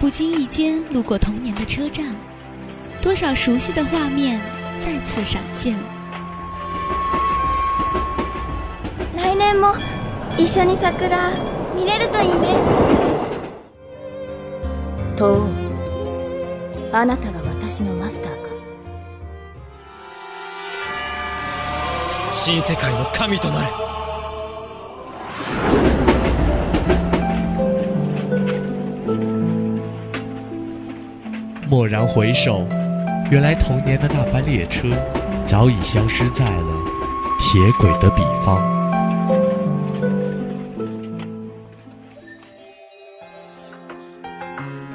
不经意间路过童年的车站，多少熟悉的画面再次闪现。来年も一緒に桜見れるといいね。とあなたが私のマスターか新世界の神となれ 蓦然回首，原来童年的那班列车早已消失在了铁轨的彼方。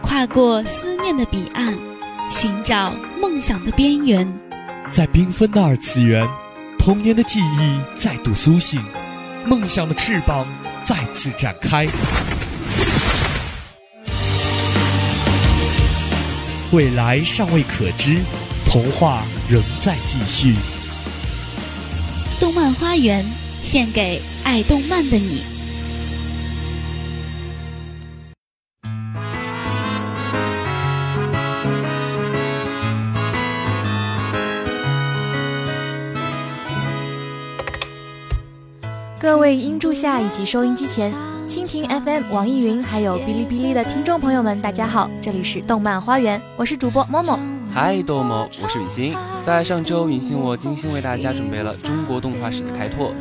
跨过思念的彼岸，寻找梦想的边缘，在缤纷的二次元，童年的记忆再度苏醒，梦想的翅膀再次展开。未来尚未可知，童话仍在继续。动漫花园献给爱动漫的你。各位音柱下以及收音机前。蜻蜓 FM、网易云还有哔哩哔哩的听众朋友们，大家好，这里是动漫花园，我是主播默默。嗨，豆某，我是允欣。在上周，允欣我精心为大家准备了中国动画史的开拓，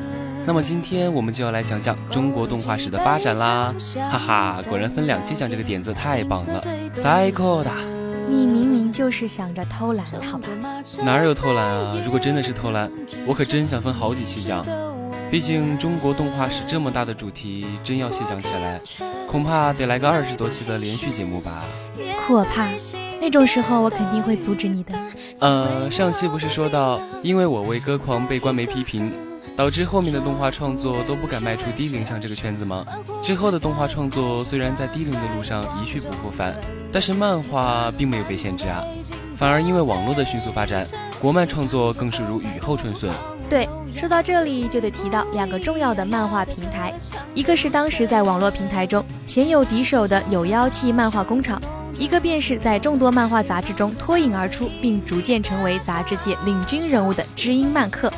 那么今天我们就要来讲讲中国动画史的发展啦！哈哈，果然分两期讲这个点子太棒了。你明明就是想着偷懒，好吧？哪有偷懒啊？如果真的是偷懒，我可真想分好几期讲。毕竟中国动画史这么大的主题，真要细讲起来，恐怕得来个二十多期的连续节目吧。可怕，那种时候我肯定会阻止你的。呃，上期不是说到，因为我为歌狂被官媒批评，导致后面的动画创作都不敢迈出低龄向这个圈子吗？之后的动画创作虽然在低龄的路上一去不复返，但是漫画并没有被限制啊，反而因为网络的迅速发展，国漫创作更是如雨后春笋。对，说到这里就得提到两个重要的漫画平台，一个是当时在网络平台中鲜有敌手的有妖气漫画工厂，一个便是在众多漫画杂志中脱颖而出并逐渐成为杂志界领军人物的知音漫客。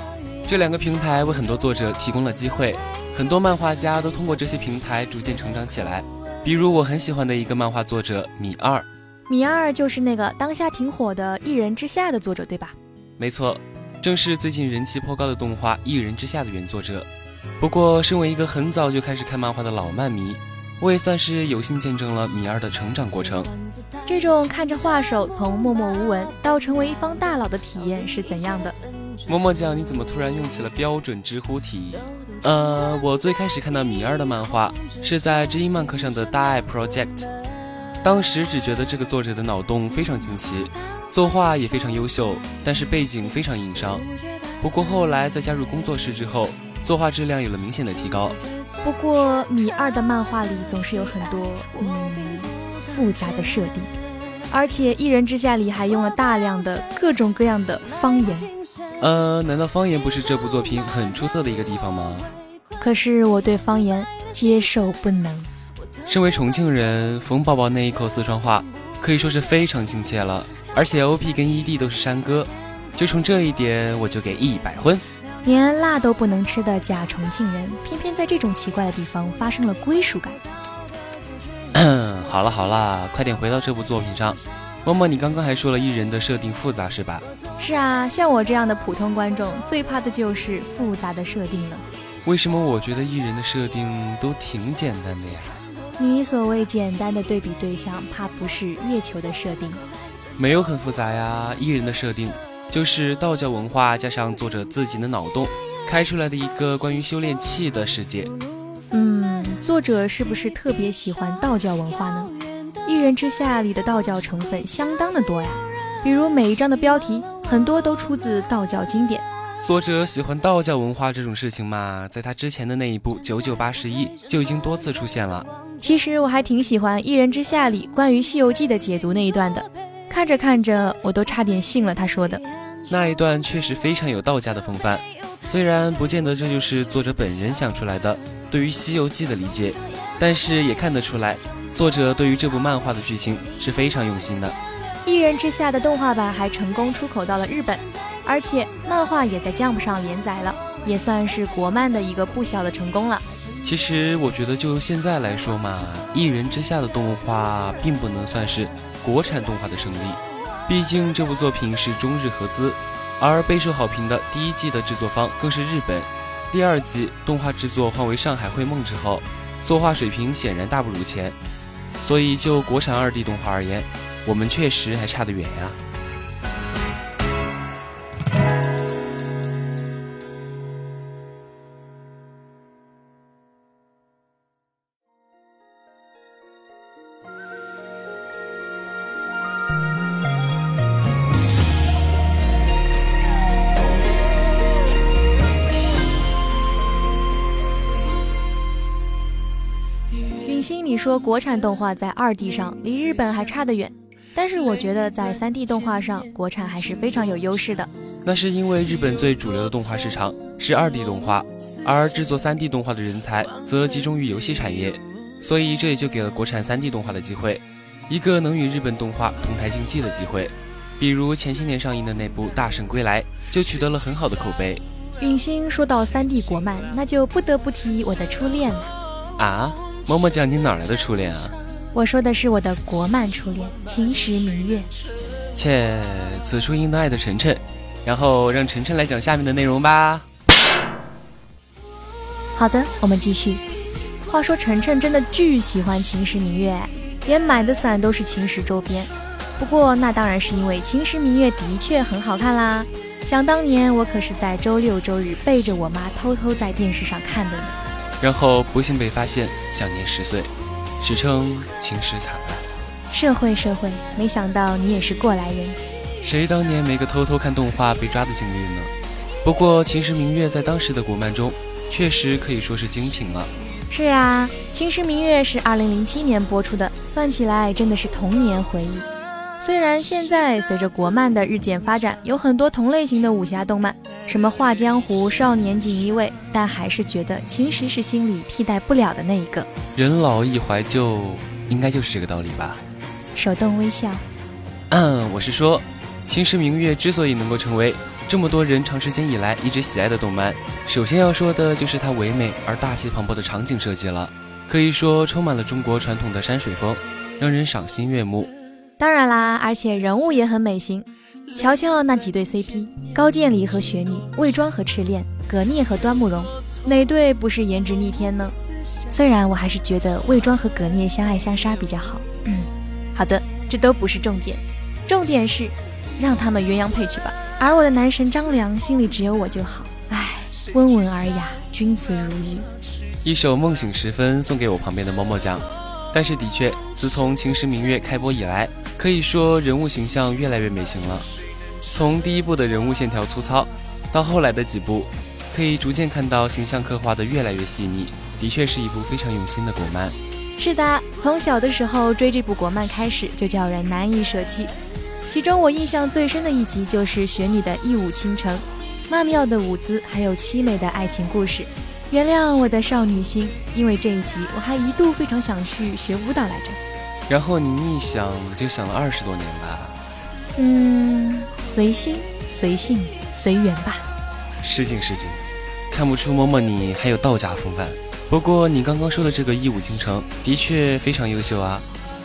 这两个平台为很多作者提供了机会，很多漫画家都通过这些平台逐渐成长起来。比如我很喜欢的一个漫画作者米二，米二就是那个当下挺火的《一人之下》的作者，对吧？没错。正是最近人气颇高的动画《一人之下》的原作者。不过，身为一个很早就开始看漫画的老漫迷，我也算是有幸见证了米二的成长过程。这种看着画手从默默无闻到成为一方大佬的体验是怎样的？默默酱，你怎么突然用起了标准知乎体？呃，我最开始看到米二的漫画是在知音漫客上的大爱 Project，当时只觉得这个作者的脑洞非常惊奇。作画也非常优秀，但是背景非常硬伤。不过后来在加入工作室之后，作画质量有了明显的提高。不过米二的漫画里总是有很多嗯复杂的设定，而且《一人之下》里还用了大量的各种各样的方言。呃，难道方言不是这部作品很出色的一个地方吗？可是我对方言接受不能。身为重庆人，冯宝宝那一口四川话可以说是非常亲切了。而且 OP 跟 ED 都是山歌，就冲这一点我就给一百分。连辣都不能吃的假重庆人，偏偏在这种奇怪的地方发生了归属感。好了好了，快点回到这部作品上。默默，你刚刚还说了艺人的设定复杂是吧？是啊，像我这样的普通观众最怕的就是复杂的设定了。为什么我觉得艺人的设定都挺简单的呀？你所谓简单的对比对象，怕不是月球的设定？没有很复杂呀，艺人的设定就是道教文化加上作者自己的脑洞开出来的一个关于修炼气的世界。嗯，作者是不是特别喜欢道教文化呢？一人之下里的道教成分相当的多呀，比如每一章的标题很多都出自道教经典。作者喜欢道教文化这种事情嘛，在他之前的那一部《九九八十一》就已经多次出现了。其实我还挺喜欢一人之下里关于《西游记》的解读那一段的。看着看着，我都差点信了他说的那一段，确实非常有道家的风范。虽然不见得这就是作者本人想出来的对于《西游记》的理解，但是也看得出来，作者对于这部漫画的剧情是非常用心的。一人之下的动画版还成功出口到了日本，而且漫画也在 Jump 上连载了，也算是国漫的一个不小的成功了。其实我觉得就现在来说嘛，一人之下的动画并不能算是国产动画的胜利，毕竟这部作品是中日合资，而备受好评的第一季的制作方更是日本。第二季动画制作换为上海绘梦之后，作画水平显然大不如前，所以就国产二 D 动画而言。我们确实还差得远呀。说国产动画在二 D 上离日本还差得远。但是我觉得在三 D 动画上，国产还是非常有优势的。那是因为日本最主流的动画市场是二 D 动画，而制作三 D 动画的人才则集中于游戏产业，所以这也就给了国产三 D 动画的机会，一个能与日本动画同台竞技的机会。比如前些年上映的那部《大圣归来》就取得了很好的口碑。允星说到三 D 国漫，那就不得不提我的初恋了。啊，默默讲你哪来的初恋啊？我说的是我的国漫初恋《秦时明月》。切，此处应当爱的晨晨，然后让晨晨来讲下面的内容吧。好的，我们继续。话说晨晨真的巨喜欢《秦时明月》，连买的伞都是秦时周边。不过那当然是因为《秦时明月》的确很好看啦。想当年我可是在周六周日背着我妈偷偷在电视上看的呢。然后不幸被发现，享年十岁。史称秦时惨案。社会社会，没想到你也是过来人。谁当年没个偷偷看动画被抓的经历呢？不过《秦时明月》在当时的国漫中，确实可以说是精品了。是啊，《秦时明月》是二零零七年播出的，算起来真的是童年回忆。虽然现在随着国漫的日渐发展，有很多同类型的武侠动漫，什么《画江湖》《少年锦衣卫》，但还是觉得秦时是心里替代不了的那一个。人老易怀旧，应该就是这个道理吧？手动微笑。嗯，我是说，《秦时明月》之所以能够成为这么多人长时间以来一直喜爱的动漫，首先要说的就是它唯美而大气磅礴的场景设计了，可以说充满了中国传统的山水风，让人赏心悦目。当然啦，而且人物也很美型。瞧瞧那几对 CP，高渐离和雪女，魏庄和赤练，葛聂和端木蓉，哪对不是颜值逆天呢？虽然我还是觉得魏庄和葛聂相爱相杀比较好。嗯，好的，这都不是重点，重点是让他们鸳鸯配去吧。而我的男神张良心里只有我就好。唉，温文尔雅，君子如玉。一首《梦醒时分》送给我旁边的某某酱。但是的确，自从《秦时明月》开播以来，可以说人物形象越来越美型了。从第一部的人物线条粗糙，到后来的几部，可以逐渐看到形象刻画的越来越细腻。的确是一部非常用心的国漫。是的，从小的时候追这部国漫开始，就叫人难以舍弃。其中我印象最深的一集就是雪女的一舞倾城，曼妙的舞姿，还有凄美的爱情故事。原谅我的少女心，因为这一集我还一度非常想去学舞蹈来着。然后你一想就想了二十多年吧。嗯，随心随性随缘吧。失敬失敬，看不出嬷嬷你还有道家风范。不过你刚刚说的这个一舞倾城的确非常优秀啊，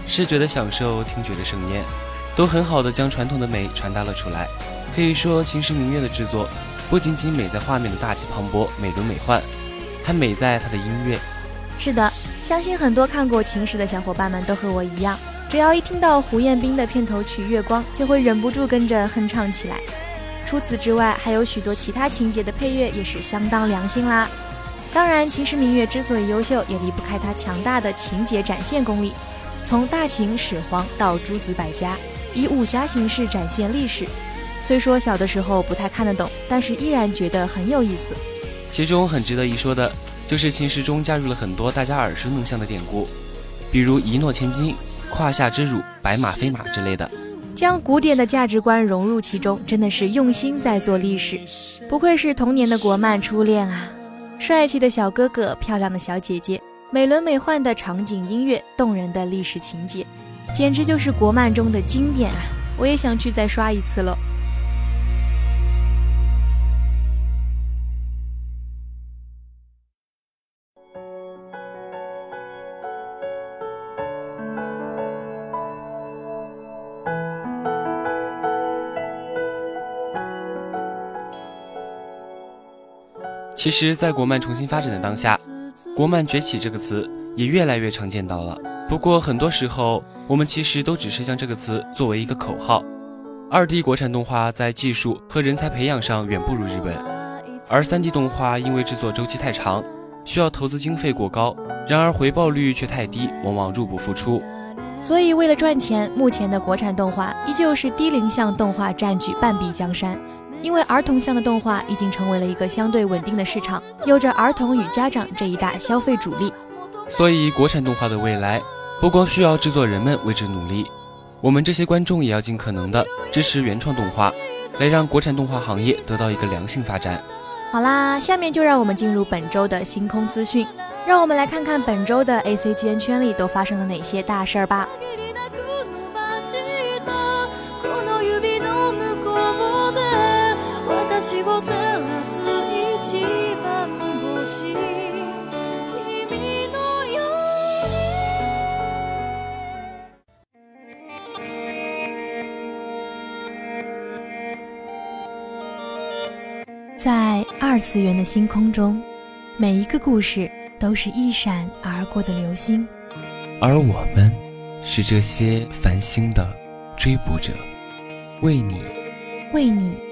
视觉的享受，听觉的盛宴，都很好的将传统的美传达了出来。可以说《秦时明月》的制作不仅仅美在画面的大气磅礴、美轮美奂。还美在它的音乐。是的，相信很多看过《秦时》的小伙伴们都和我一样，只要一听到胡彦斌的片头曲《月光》，就会忍不住跟着哼唱起来。除此之外，还有许多其他情节的配乐也是相当良心啦。当然，《秦时明月》之所以优秀，也离不开它强大的情节展现功力。从大秦始皇到诸子百家，以武侠形式展现历史。虽说小的时候不太看得懂，但是依然觉得很有意思。其中很值得一说的，就是秦时中加入了很多大家耳熟能详的典故，比如一诺千金、胯下之辱、白马非马之类的，将古典的价值观融入其中，真的是用心在做历史。不愧是童年的国漫初恋啊！帅气的小哥哥，漂亮的小姐姐，美轮美奂的场景音乐，动人的历史情节，简直就是国漫中的经典啊！我也想去再刷一次了。其实，在国漫重新发展的当下，“国漫崛起”这个词也越来越常见到了。不过，很多时候我们其实都只是将这个词作为一个口号。二 D 国产动画在技术和人才培养上远不如日本，而三 D 动画因为制作周期太长，需要投资经费过高，然而回报率却太低，往往入不敷出。所以，为了赚钱，目前的国产动画依旧是低龄向动画占据半壁江山。因为儿童向的动画已经成为了一个相对稳定的市场，有着儿童与家长这一大消费主力，所以国产动画的未来不光需要制作人们为之努力，我们这些观众也要尽可能的支持原创动画，来让国产动画行业得到一个良性发展。好啦，下面就让我们进入本周的星空资讯，让我们来看看本周的 ACGN 圈里都发生了哪些大事儿吧。在二次元的星空中，每一个故事都是一闪而过的流星，而我们是这些繁星的追捕者，为你，为你。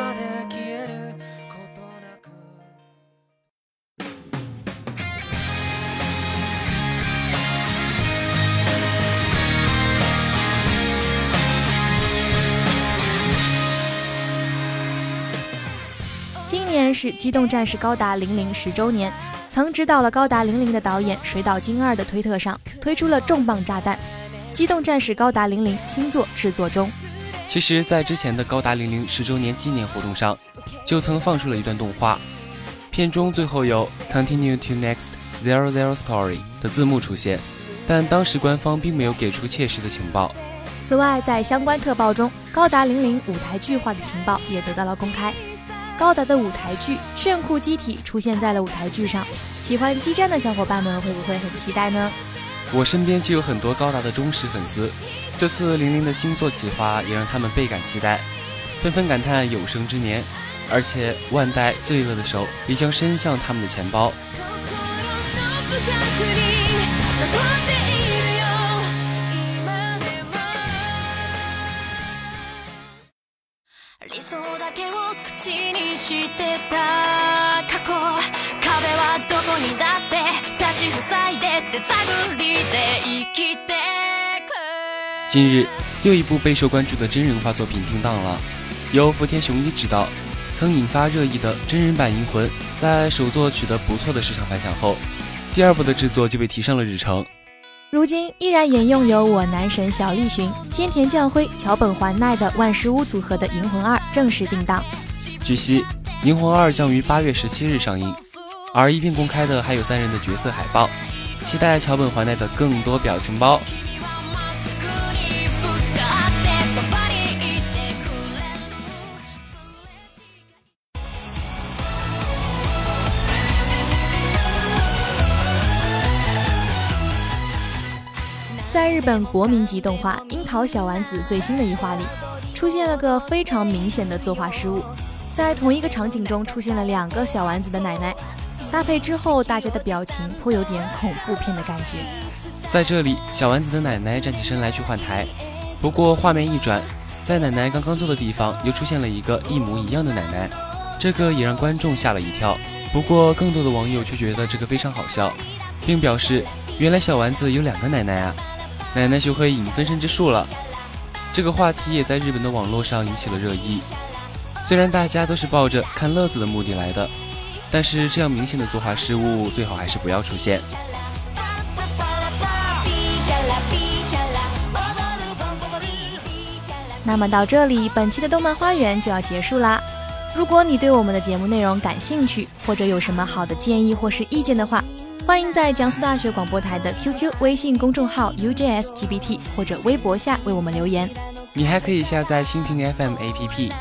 是《机动战士高达零零》十周年，曾指导了《高达零零》的导演水岛精二的推特上推出了重磅炸弹，《机动战士高达零零》新作制作中。其实，在之前的高达零零十周年纪念活动上，就曾放出了一段动画，片中最后有 “Continue to Next Zero Zero Story” 的字幕出现，但当时官方并没有给出切实的情报。此外，在相关特报中，高达零零舞台剧化的情报也得到了公开。高达的舞台剧炫酷机体出现在了舞台剧上，喜欢激战的小伙伴们会不会很期待呢？我身边就有很多高达的忠实粉丝，这次零零的新作企划也让他们倍感期待，纷纷感叹有生之年，而且万代罪恶的手也将伸向他们的钱包。近日，又一部备受关注的真人化作品定档了，由福田雄一执导，曾引发热议的真人版《银魂》，在首作取得不错的市场反响后，第二部的制作就被提上了日程。如今依然沿用由我男神小栗旬、兼田将晖、桥本环奈的万事屋组合的《银魂二》正式定档。据悉，《银魂二》将于八月十七日上映，而一并公开的还有三人的角色海报，期待桥本环奈的更多表情包。在日本国民级动画《樱桃小丸子》最新的一话里，出现了个非常明显的作画失误。在同一个场景中出现了两个小丸子的奶奶，搭配之后，大家的表情颇有点恐怖片的感觉。在这里，小丸子的奶奶站起身来去换台，不过画面一转，在奶奶刚刚坐的地方又出现了一个一模一样的奶奶，这个也让观众吓了一跳。不过更多的网友却觉得这个非常好笑，并表示原来小丸子有两个奶奶啊，奶奶学会影分身之术了。这个话题也在日本的网络上引起了热议。虽然大家都是抱着看乐子的目的来的，但是这样明显的作画失误最好还是不要出现。那么到这里，本期的动漫花园就要结束啦。如果你对我们的节目内容感兴趣，或者有什么好的建议或是意见的话，欢迎在江苏大学广播台的 QQ、微信公众号 UJSGBT 或者微博下为我们留言。你还可以下载蜻蜓 FM APP，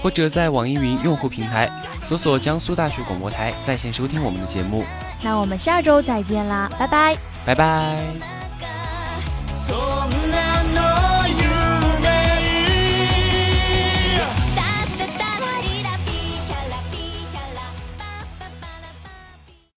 或者在网易云用户平台搜索江苏大学广播台在线收听我们的节目。那我们下周再见啦，拜拜，拜拜。